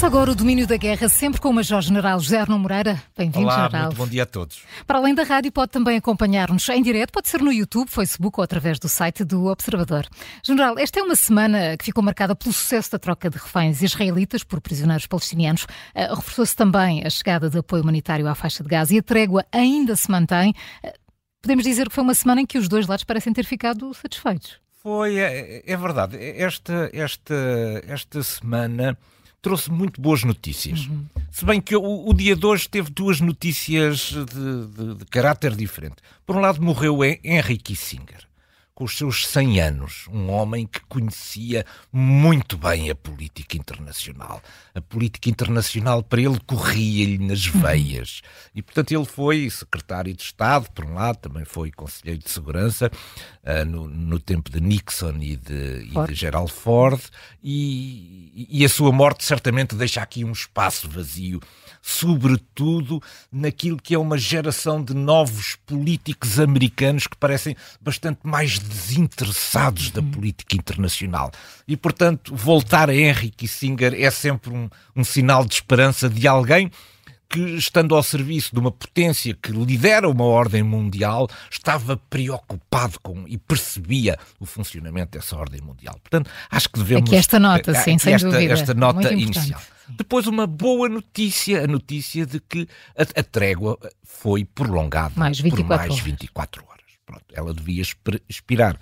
Começa agora o domínio da guerra, sempre com o Major-General José Arno Moreira. Bem-vindo, Olá, General. muito bom dia a todos. Para além da rádio, pode também acompanhar-nos em direto, pode ser no YouTube, Facebook ou através do site do Observador. General, esta é uma semana que ficou marcada pelo sucesso da troca de reféns israelitas por prisioneiros palestinianos. Uh, Reforçou-se também a chegada de apoio humanitário à faixa de Gaza e a trégua ainda se mantém. Uh, podemos dizer que foi uma semana em que os dois lados parecem ter ficado satisfeitos. Foi, é, é verdade. Esta, esta, esta semana trouxe muito boas notícias. Uhum. Se bem que o, o, dia de hoje teve duas notícias de, de, de caráter diferente. Por um lado, morreu Henry Kissinger com os seus 100 anos, um homem que conhecia muito bem a política internacional. A política internacional para ele corria-lhe nas uhum. veias. E, portanto, ele foi secretário de Estado, por um lado, também foi conselheiro de segurança uh, no, no, tempo de Nixon e de, e de Gerald Ford, e, e a sua morte certamente deixa aqui um espaço vazio sobretudo naquilo que é uma geração de novos políticos americanos que parecem bastante mais desinteressados da política internacional. E, portanto, voltar a Henry Kissinger é sempre um, um sinal de esperança de alguém que, estando ao serviço de uma potência que lidera uma ordem mundial, estava preocupado com e percebia o funcionamento dessa ordem mundial. Portanto, acho que devemos. Aqui esta nota, sim, sem esta, dúvida. Esta nota inicial. Depois, uma boa notícia, a notícia de que a, a trégua foi prolongada mais 24 por mais horas. 24 horas. Pronto, ela devia expirar.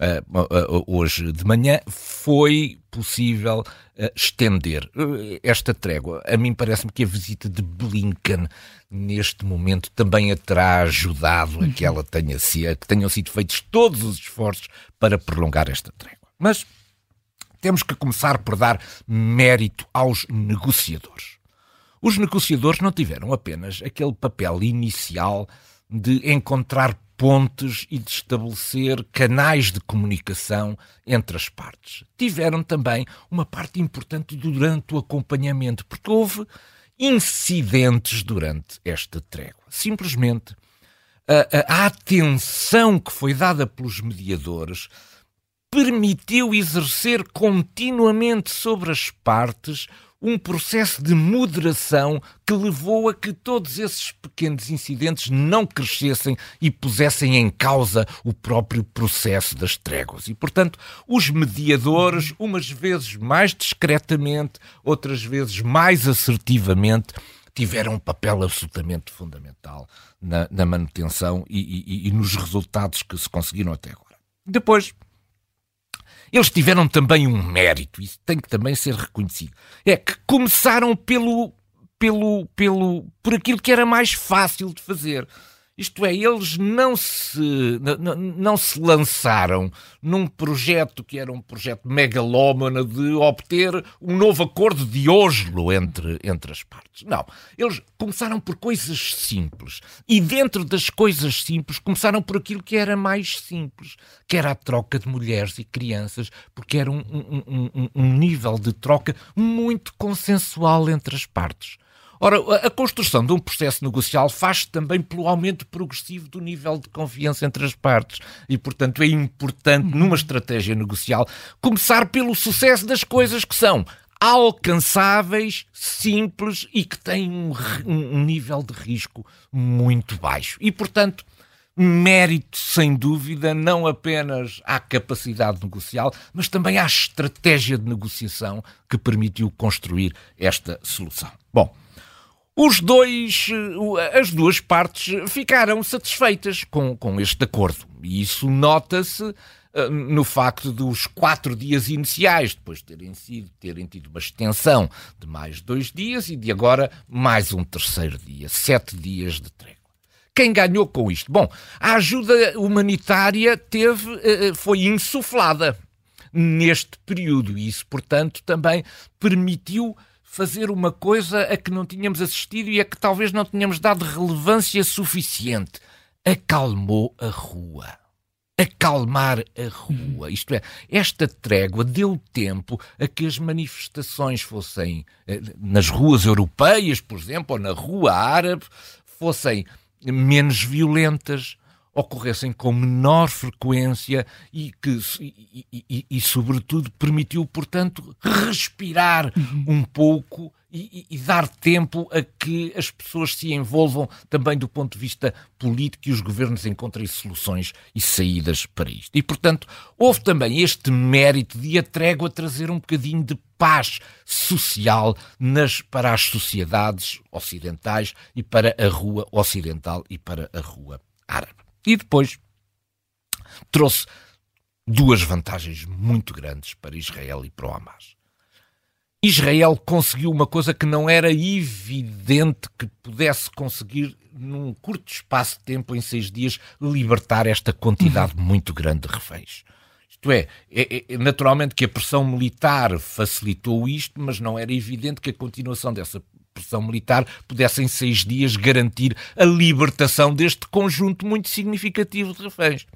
Uh, uh, uh, hoje de manhã foi possível estender esta trégua. A mim parece-me que a visita de Blinken neste momento também a terá ajudado a que ela tenha sido, que tenham sido feitos todos os esforços para prolongar esta trégua. Mas temos que começar por dar mérito aos negociadores. Os negociadores não tiveram apenas aquele papel inicial de encontrar pontes e de estabelecer canais de comunicação entre as partes. Tiveram também uma parte importante durante o acompanhamento, porque houve incidentes durante esta trégua. Simplesmente a, a, a atenção que foi dada pelos mediadores permitiu exercer continuamente sobre as partes um processo de moderação que levou a que todos esses pequenos incidentes não crescessem e pusessem em causa o próprio processo das tréguas. E, portanto, os mediadores, umas vezes mais discretamente, outras vezes mais assertivamente, tiveram um papel absolutamente fundamental na, na manutenção e, e, e nos resultados que se conseguiram até agora. Depois, eles tiveram também um mérito, isso tem que também ser reconhecido. É que começaram pelo, pelo, pelo, por aquilo que era mais fácil de fazer. Isto é, eles não se, não, não se lançaram num projeto que era um projeto megalómano de obter um novo acordo de Oslo entre, entre as partes. Não. Eles começaram por coisas simples. E dentro das coisas simples, começaram por aquilo que era mais simples, que era a troca de mulheres e crianças, porque era um, um, um, um nível de troca muito consensual entre as partes. Ora, a construção de um processo negocial faz-se também pelo aumento progressivo do nível de confiança entre as partes. E, portanto, é importante, numa estratégia negocial, começar pelo sucesso das coisas que são alcançáveis, simples e que têm um, um nível de risco muito baixo. E, portanto, mérito, sem dúvida, não apenas à capacidade negocial, mas também à estratégia de negociação que permitiu construir esta solução. Bom, os dois, as duas partes ficaram satisfeitas com, com este acordo. E isso nota-se eh, no facto dos quatro dias iniciais, depois de terem, sido, terem tido uma extensão de mais dois dias e de agora mais um terceiro dia, sete dias de trégua. Quem ganhou com isto? Bom, a ajuda humanitária teve, eh, eh, foi insuflada neste período e isso, portanto, também permitiu fazer uma coisa a que não tínhamos assistido e a que talvez não tínhamos dado relevância suficiente. Acalmou a rua. Acalmar a rua. Isto é, esta trégua deu tempo a que as manifestações fossem eh, nas ruas europeias, por exemplo, ou na rua árabe, fossem menos violentas, ocorressem com menor frequência e que, e, e, e sobretudo, permitiu, portanto, respirar uhum. um pouco e, e, dar tempo a que as pessoas se envolvam também do ponto de vista político e os governos encontrem soluções e saídas para isto. E, portanto, houve também este mérito de a trégua trazer um bocadinho de paz social nas, para as sociedades ocidentais e para a rua ocidental e para a rua árabe. E depois trouxe duas vantagens muito grandes para Israel e para o Hamas. Israel conseguiu uma coisa que não era evidente que pudesse conseguir num curto espaço de tempo, em seis dias, libertar esta quantidade uhum. muito grande de reféns. Isto é, é, é, naturalmente que a pressão militar facilitou isto, mas não era evidente que a continuação dessa pressão militar pudesse em seis dias garantir a libertação deste conjunto muito significativo de reféns.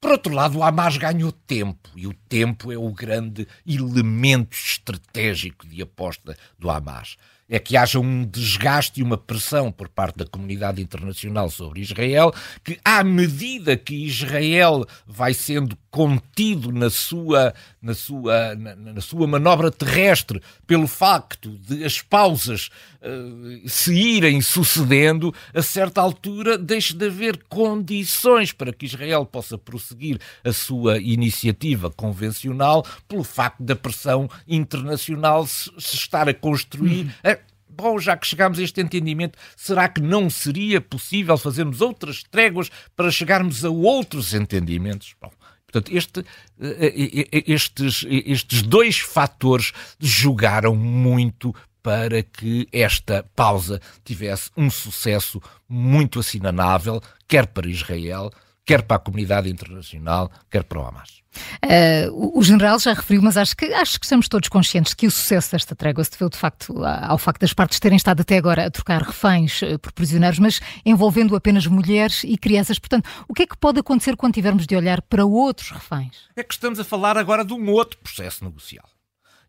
Por outro lado, o Hamas ganhou tempo, e o tempo é o grande elemento estratégico de aposta do Hamas é que haja um desgaste e uma pressão por parte da comunidade internacional sobre Israel, que à medida que Israel vai sendo contido na sua, na sua, na, na sua manobra terrestre pelo facto de as pausas uh, se irem sucedendo, a certa altura deixe de haver condições para que Israel possa prosseguir a sua iniciativa convencional pelo facto da pressão internacional se, se estar a construir. Uhum bom, já que chegámos a este entendimento, será que não seria possível fazermos outras tréguas para chegarmos a outros entendimentos? Bom, Portanto, este, eh, eh, estes, estes dois fatores jogaram muito para que esta pausa tivesse um sucesso muito assinalável, quer para Israel, quer para a comunidade internacional, quer para o Hamas. Uh, o general já referiu, mas acho que, acho que estamos todos conscientes que o sucesso desta trégua se deveu de facto ao facto das partes terem estado até agora a trocar reféns uh, por prisioneiros, mas envolvendo apenas mulheres e crianças. Portanto, o que é que pode acontecer quando tivermos de olhar para outros reféns? É que estamos a falar agora de um outro processo negocial.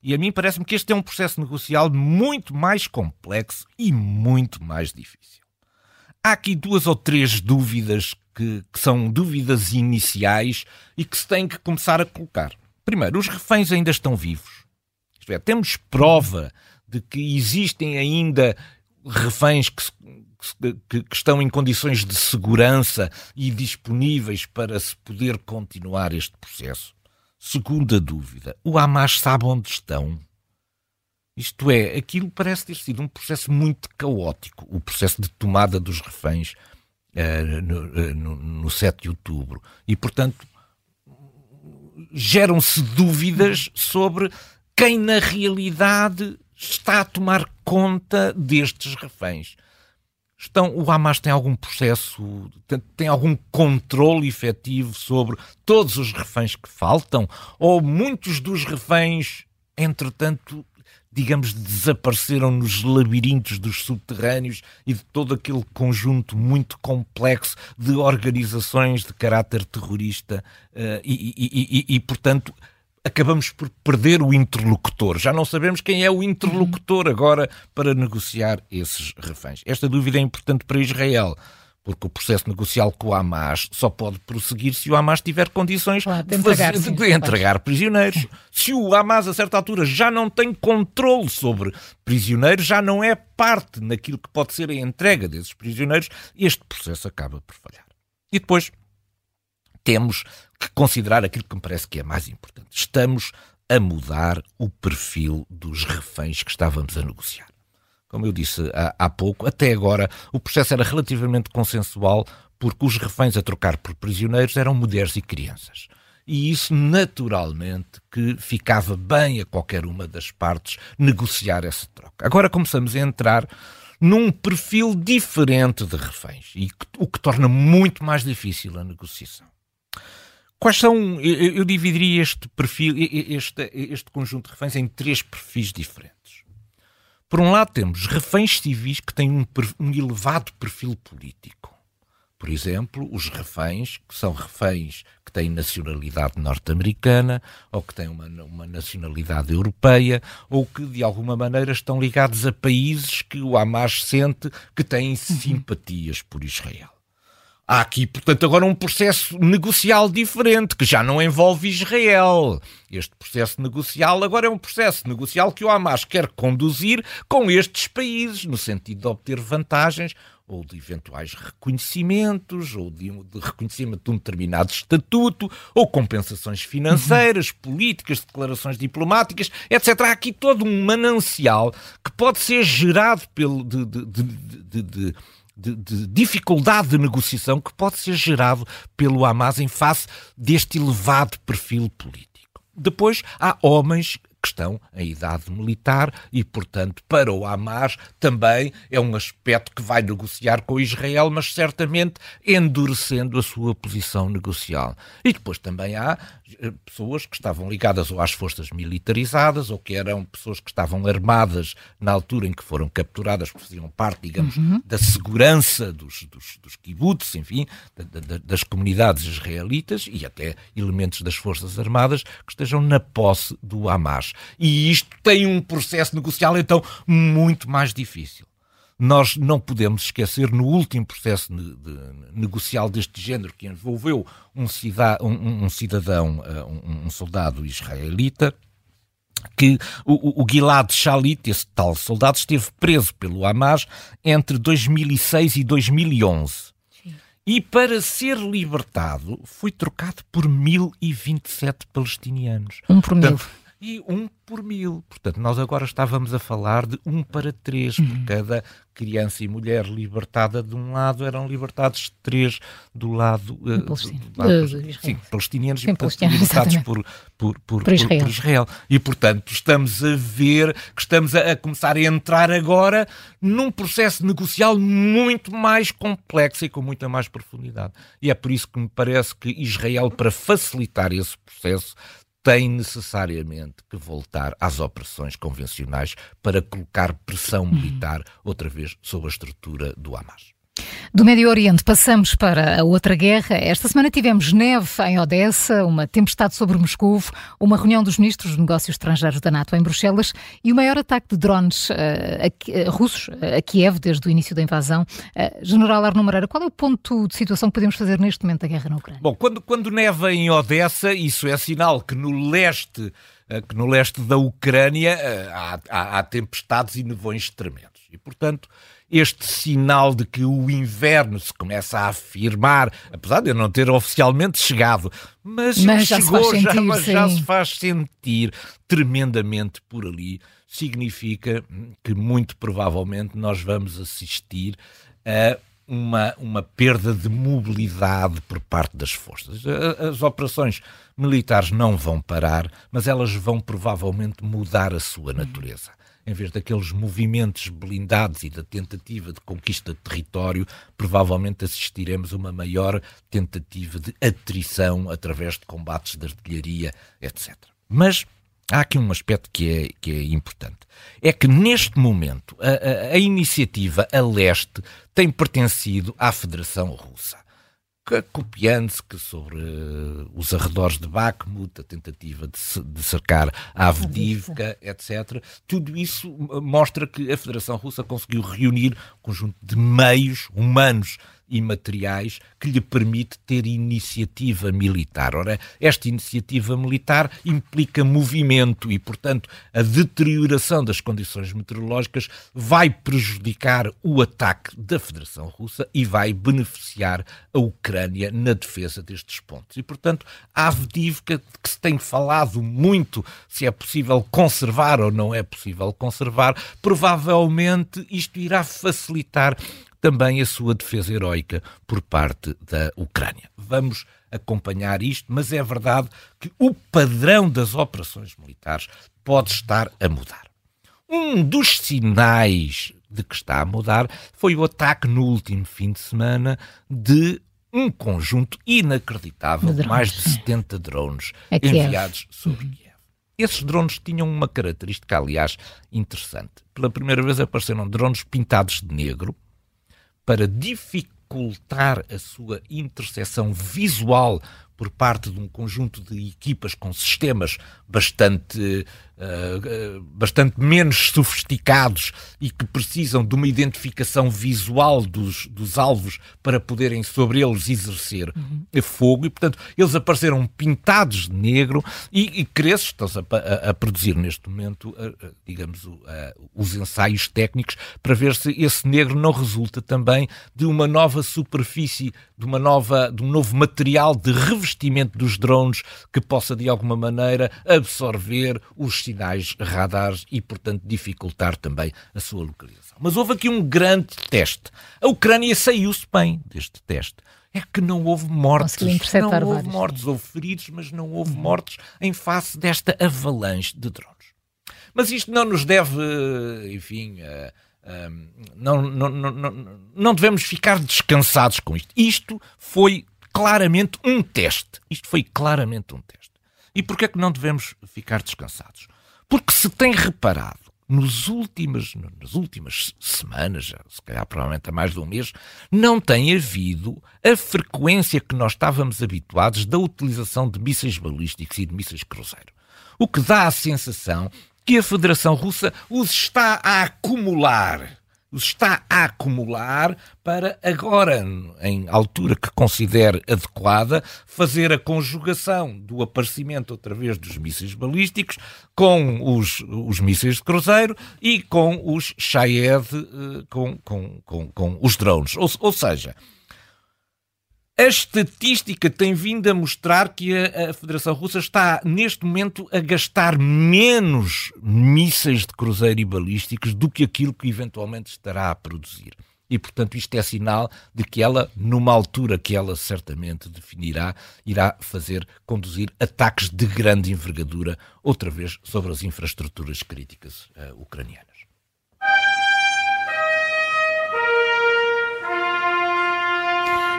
E a mim parece-me que este é um processo negocial muito mais complexo e muito mais difícil. Há aqui duas ou três dúvidas que, que são dúvidas iniciais e que se têm que começar a colocar. Primeiro, os reféns ainda estão vivos. Isto é, temos prova de que existem ainda reféns que, que, que, estão em condições de segurança e disponíveis para se poder continuar este processo? Segunda dúvida: o Hamas sabe onde estão? Isto é, aquilo parece ter sido um processo muito caótico, o processo de tomada dos reféns uh, no, uh, no, no 7 de outubro. E, portanto, geram-se dúvidas sobre quem na realidade está a tomar conta destes reféns. Estão, o Hamas tem algum processo, tem, tem, algum controle efetivo sobre todos os reféns que faltam? Ou muitos dos reféns, entretanto, digamos, desapareceram nos labirintos dos subterrâneos e de todo aquele conjunto muito complexo de organizações de caráter terrorista uh, e, e, e, e, portanto, acabamos por perder o interlocutor. Já não sabemos quem é o interlocutor agora para negociar esses reféns. Esta dúvida é importante para Israel porque o processo negocial com o Hamas só pode prosseguir se o Hamas tiver condições claro, de, entregar, de, de entregar prisioneiros. Se o Hamas, a certa altura, já não tem controle sobre prisioneiros, já não é parte naquilo que pode ser a entrega desses prisioneiros, este processo acaba por falhar. E depois temos que considerar aquilo que me parece que é mais importante. Estamos a mudar o perfil dos reféns que estávamos a negociar como eu disse há, há pouco, até agora o processo era relativamente consensual porque os reféns a trocar por prisioneiros eram mulheres e crianças. E isso, naturalmente, que ficava bem a qualquer uma das partes negociar essa troca. Agora começamos a entrar num perfil diferente de reféns, e o que torna muito mais difícil a negociação. Quais são, eu, eu dividiria este perfil, este, este conjunto de reféns em três perfis diferentes. Por um lado, temos reféns civis que têm um, um elevado perfil político. Por exemplo, os reféns, que são reféns que têm nacionalidade norte-americana, ou que têm uma, uma, nacionalidade europeia, ou que de alguma maneira estão ligados a países que o Hamas sente que têm simpatias por Israel. Há aqui, portanto, agora um processo negocial diferente, que já não envolve Israel. Este processo negocial agora é um processo negocial que o Hamas quer conduzir com estes países, no sentido de obter vantagens ou de eventuais reconhecimentos, ou de, de reconhecimento de um determinado estatuto, ou compensações financeiras, uhum. políticas, declarações diplomáticas, etc. Há aqui todo um manancial que pode ser gerado pelo, de, de, de de, de, dificuldade de negociação que pode ser gerado pelo Hamas em face deste elevado perfil político. Depois há homens que estão em idade militar e, portanto, para o Hamas também é um aspecto que vai negociar com Israel, mas certamente endurecendo a sua posição negocial. E depois também há eh, pessoas que estavam ligadas ou às forças militarizadas ou que eram pessoas que estavam armadas na altura em que foram capturadas, porque faziam parte, digamos, uhum. da segurança dos, dos, dos kibbutz, enfim, da, da, das comunidades israelitas e até elementos das forças armadas que estejam na posse do Hamas. E isto tem um processo negocial, então, muito mais difícil. Nós não podemos esquecer, no último processo de, de, negocial deste género, que envolveu um, cida, um, um cidadão, eh, um, um, soldado israelita, que o, o Gilad Shalit, esse tal soldado, esteve preso pelo Hamas entre 2006 e 2011. E para ser libertado, foi trocado por 1027 palestinianos. Um por mil. Portanto, e um por mil. Portanto, nós agora estávamos a falar de um para três uhum. por cada criança e mulher libertada de um lado, eram libertados três do lado, uh, do lado sim, palestinianos sim, e portanto, libertados por, por, por, por, Israel. por, Israel. E, portanto, estamos a ver que estamos a, a começar a entrar agora num processo negocial muito mais complexo e com muita mais profundidade. E é por isso que me parece que Israel, para facilitar esse processo, tem necessariamente que voltar às operações convencionais para colocar pressão militar outra vez sobre a estrutura do Hamas. Do Médio Oriente passamos para a outra guerra. Esta semana tivemos neve em Odessa, uma tempestade sobre Moscou, uma reunião dos ministros de negócios estrangeiros da NATO em Bruxelas e o maior ataque de drones uh, a, uh, russos a Kiev desde o início da invasão. Uh, General Arno Moreira, qual é o ponto de situação que podemos fazer neste momento da guerra na Ucrânia? Bom, quando, quando neva em Odessa, isso é sinal que no leste que no leste da Ucrânia há, há, há tempestades e nevões tremendos. E, portanto, este sinal de que o inverno se começa a afirmar, apesar de eu não ter oficialmente chegado, mas, mas já chegou, se já, mas já se faz sentir tremendamente por ali, significa que muito provavelmente nós vamos assistir a uma, uma perda de mobilidade por parte das forças. As operações militares não vão parar, mas elas vão provavelmente mudar a sua natureza em vez daqueles movimentos blindados e da tentativa de conquista de território, provavelmente assistiremos a uma maior tentativa de atrição através de combates de artilharia, etc. Mas há aqui um aspecto que é, que é importante. É que neste momento a, a, a iniciativa a leste tem pertencido à Federação Russa copiando-se que sobre uh, os arredores de Bakhmut, a tentativa de, de cercar a Avdivka, etc. Tudo isso mostra que a Federação Russa conseguiu reunir um conjunto de meios humanos e materiais que lhe permite ter iniciativa militar. Ora, esta iniciativa militar implica movimento e, portanto, a deterioração das condições meteorológicas vai prejudicar o ataque da Federação Russa e vai beneficiar a Ucrânia na defesa destes pontos. E, portanto, a Avdivka, que se tem falado muito se é possível conservar ou não é possível conservar, provavelmente isto irá facilitar também a sua defesa heroica por parte da Ucrânia. Vamos acompanhar isto, mas é verdade que o padrão das operações militares pode estar a mudar. Um dos sinais de que está a mudar foi o ataque no último fim de semana de um conjunto inacreditável de mais de 70 drones enviados sobre uhum. Kiev. Esses drones tinham uma característica, aliás, interessante. Pela primeira vez apareceram drones pintados de negro, para dificultar a sua interseção visual por parte de um conjunto de equipas com sistemas bastante uh, bastante menos sofisticados e que precisam de uma identificação visual dos, dos alvos para poderem sobre eles exercer uhum. fogo e, portanto, eles apareceram pintados de negro e, e Cresces estão-se a, a, a, produzir neste momento, uh, digamos, os ensaios técnicos para ver se esse negro não resulta também de uma nova superfície, de uma nova, de um novo material de revestimento dos drones que possa de alguma maneira absorver os sinais radares e, portanto, dificultar também a sua localização. Mas houve aqui um grande teste. A Ucrânia saiu-se bem deste teste é que não houve mortes. Não houve vários, mortes, houve feridos, mas não houve mortes em face desta avalanche de drones. Mas isto não nos deve, enfim, não, não, não, não devemos ficar descansados com isto. Isto foi claramente um teste. Isto foi claramente um teste. E porquê é que não devemos ficar descansados? Porque se tem reparado nos nas últimas semanas, se calhar provavelmente há mais de um mês, não tem havido a frequência que nós estávamos habituados da utilização de mísseis balísticos e de mísseis cruzeiro. O que dá a sensação que a Federação Russa os está a acumular está a acumular para agora, em altura que considere adequada, fazer a conjugação do aparecimento outra vez dos mísseis balísticos com os, os mísseis de cruzeiro e com os Shahed, eh, com, com, com, com os drones. Ou, ou seja, a estatística tem vindo a mostrar que a, a, Federação Russa está, neste momento, a gastar menos mísseis de cruzeiro e balísticos do que aquilo que eventualmente estará a produzir. E, portanto, isto é sinal de que ela, numa altura que ela certamente definirá, irá fazer conduzir ataques de grande envergadura, outra vez, sobre as infraestruturas críticas uh, ucranianas.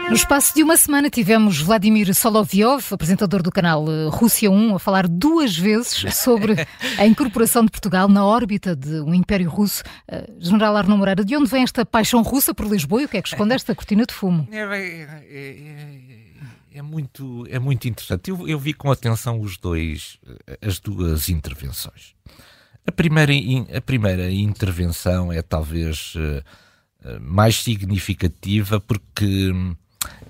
No espaço de uma semana tivemos Vladimir Solovyov, apresentador do canal eh, Rússia 1, a falar duas vezes sobre a incorporação de Portugal na órbita de um império russo. Uh, General Arno Moreira, de onde vem esta paixão russa por Lisboa e o que é que esconde esta cortina de fumo? É, é, é, é muito, é muito interessante. Eu, eu, vi com atenção os dois, eh, as duas intervenções. A primeira, a primeira intervenção é talvez mais significativa porque hum,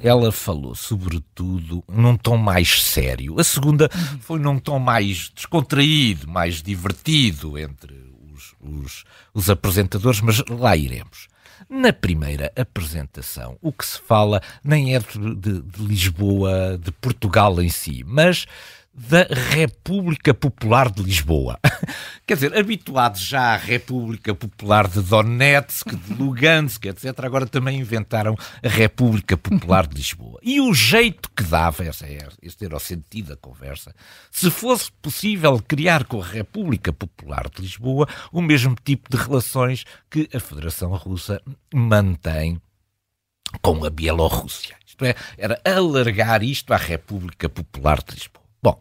ela falou, sobretudo, num tom mais sério. A segunda foi num tom mais descontraído, mais divertido entre os, os, os apresentadores, mas lá iremos. Na primeira apresentação, o que se fala nem é de, de, de Lisboa, de Portugal em si, mas da República Popular de Lisboa. Quer dizer, habituados já à República Popular de Donetsk, de Lugansk, etc., agora também inventaram a República Popular de Lisboa. E o jeito que dava, esse, este era o sentido da conversa, se fosse possível criar com a República Popular de Lisboa o mesmo tipo de relações que a Federação Russa mantém com a Bielorrússia. Isto é, era alargar isto à República Popular de Lisboa. Bom,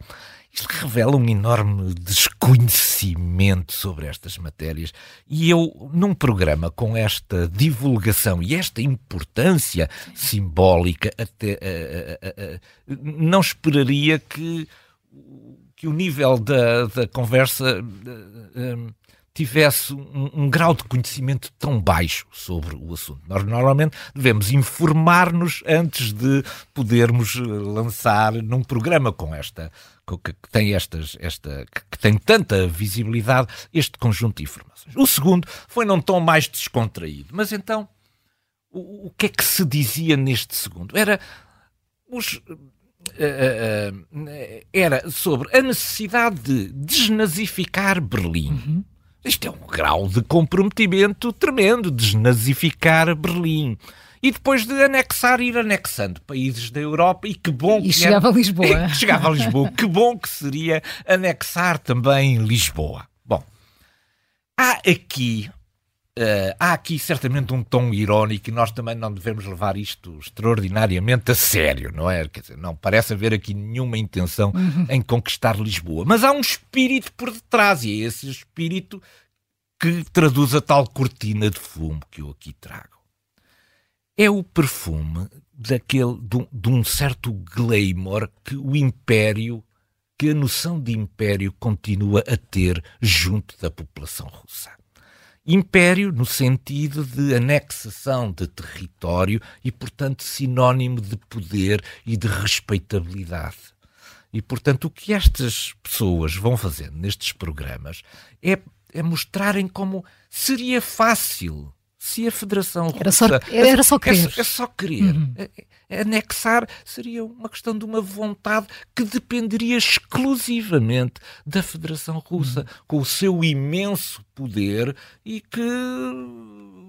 isto revela um enorme desconhecimento sobre estas matérias e eu, num programa com esta divulgação e esta importância simbólica, até uh, uh, uh, não esperaria que, que o nível da, da conversa tivesse um, um, grau de conhecimento tão baixo sobre o assunto. Nós normalmente devemos informar-nos antes de podermos eh, lançar num programa com esta que tem estas esta que tem tanta visibilidade este conjunto de informações. O segundo foi num tom mais descontraído, mas então o, o que é que se dizia neste segundo? Era os uh, uh, era sobre a necessidade de desnazificar Berlim. Uhum. Isto é um grau de comprometimento tremendo, desnazificar Berlim. E depois de anexar, ir anexando países da Europa, e que bom e que chegava era, a Lisboa. chegava a Lisboa. que bom que seria anexar também Lisboa. Bom, há aqui Uh, há aqui certamente um tom irónico e nós também não devemos levar isto extraordinariamente a sério, não é? Quer dizer, não parece haver aqui nenhuma intenção uhum. em conquistar Lisboa. Mas há um espírito por detrás e é esse espírito que traduz a tal cortina de fumo que eu aqui trago. é o perfume daquele, de, de um certo glamour que o império, que a noção de império continua a ter junto da população russa. Império no sentido de anexação de território e, portanto, sinónimo de poder e de respeitabilidade. E, portanto, o que estas pessoas vão fazendo nestes programas é, é mostrarem como seria fácil se a Federação era Russa. Só, era só querer. É, é só querer. Uhum. É, é, anexar seria uma questão de uma vontade que dependeria exclusivamente da Federação Russa, uhum. com o seu imenso poder e que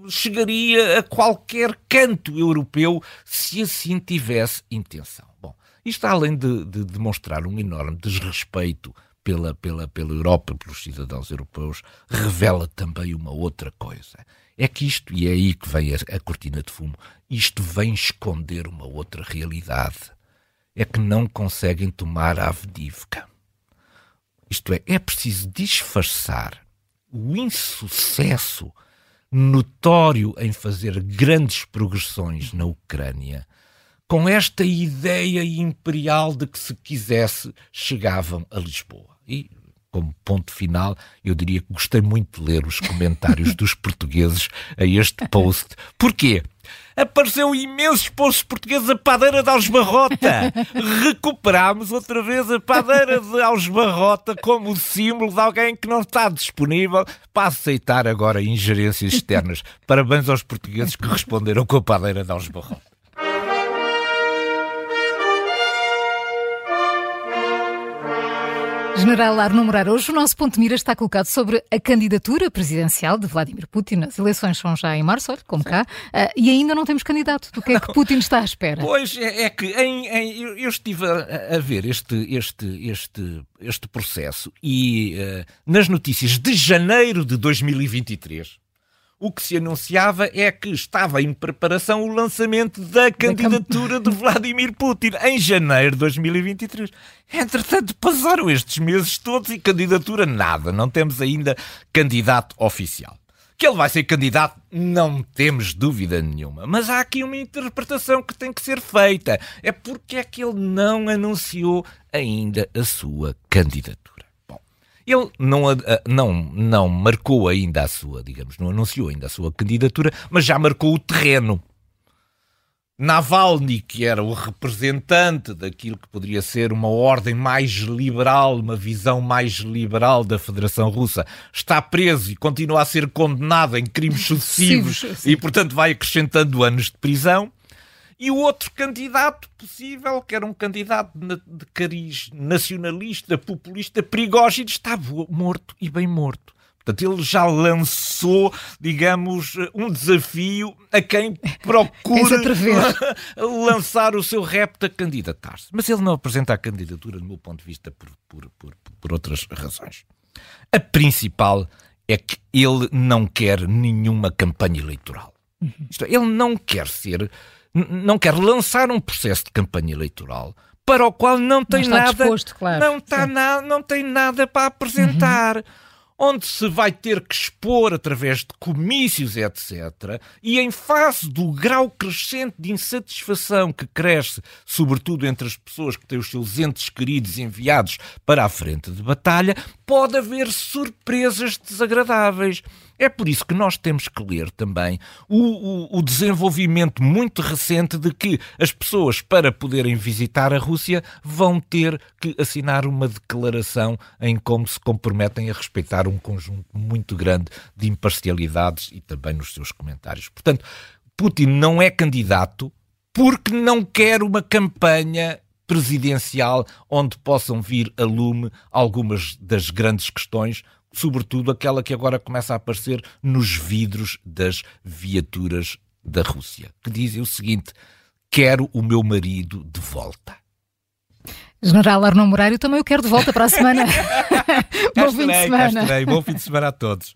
chegaria a qualquer canto europeu se assim tivesse intenção. Bom, isto além de, de demonstrar um enorme desrespeito pela, pela, pela Europa, pelos cidadãos europeus, revela também uma outra coisa é que isto, e é aí que vem a, a cortina de fumo, isto vem esconder uma outra realidade. É que não conseguem tomar a Avdivka. Isto é, é preciso disfarçar o insucesso notório em fazer grandes progressões na Ucrânia com esta ideia imperial de que se quisesse chegavam a Lisboa. E como ponto final, eu diria que gostei muito de ler os comentários dos portugueses a este post. Porquê? Apareceu imensos posts portugueses a padeira de Algesbarrota. Recuperámos outra vez a padeira de Algesbarrota como símbolo de alguém que não está disponível para aceitar agora ingerências externas. Parabéns aos portugueses que responderam com a padeira de Algesbarrota. General Arno Morar, hoje o nosso ponto de mira está colocado sobre a candidatura presidencial de Vladimir Putin. As eleições são já em março, olha, como Sim. cá, uh, e ainda não temos candidato. Do que é que Putin está à espera? Pois, é, é que em, em, eu estive a, a, ver este, este, este, este processo e uh, nas notícias de janeiro de 2023 o que se anunciava é que estava em preparação o lançamento da candidatura de Vladimir Putin em janeiro de 2023. Entretanto, passaram estes meses todos e candidatura nada. Não temos ainda candidato oficial. Que ele vai ser candidato, não temos dúvida nenhuma. Mas há aqui uma interpretação que tem que ser feita. É porque é que ele não anunciou ainda a sua candidatura. Ele não, não, não marcou ainda a sua, digamos, não anunciou ainda a sua candidatura, mas já marcou o terreno. Navalny, que era o representante daquilo que poderia ser uma ordem mais liberal, uma visão mais liberal da Federação Russa, está preso e continua a ser condenado em crimes sucessivos e, portanto, vai acrescentando anos de prisão. E o outro candidato possível, que era um candidato de cariz nacionalista, populista, Prigogine, está morto e bem morto. Portanto, ele já lançou, digamos, um desafio a quem procura lançar o seu repto a candidatar-se. Mas ele não apresenta a candidatura, do meu ponto de vista, por, por, por, por outras razões. A principal é que ele não quer nenhuma campanha eleitoral. Uhum. Isto, é, ele não quer ser não quer lançar um processo de campanha eleitoral para o qual não tem não nada, claro. não, está na, não tem nada para apresentar. Uhum onde se vai ter que expor através de comícios, etc., e em face do grau crescente de insatisfação que cresce, sobretudo entre as pessoas que têm os seus entes queridos enviados para a frente de batalha, pode haver surpresas desagradáveis. É por isso que nós temos que ler também o, o, o, desenvolvimento muito recente de que as pessoas, para poderem visitar a Rússia, vão ter que assinar uma declaração em como se comprometem a respeitar um conjunto muito grande de imparcialidades e também nos seus comentários. Portanto, Putin não é candidato porque não quer uma campanha presidencial onde possam vir a lume algumas das grandes questões sobretudo aquela que agora começa a aparecer nos vidros das viaturas da Rússia, que dizem o seguinte: quero o meu marido de volta. General Arnon Morário, também eu quero de volta para a semana. Bom estarei, fim de semana. Bom fim de semana a todos.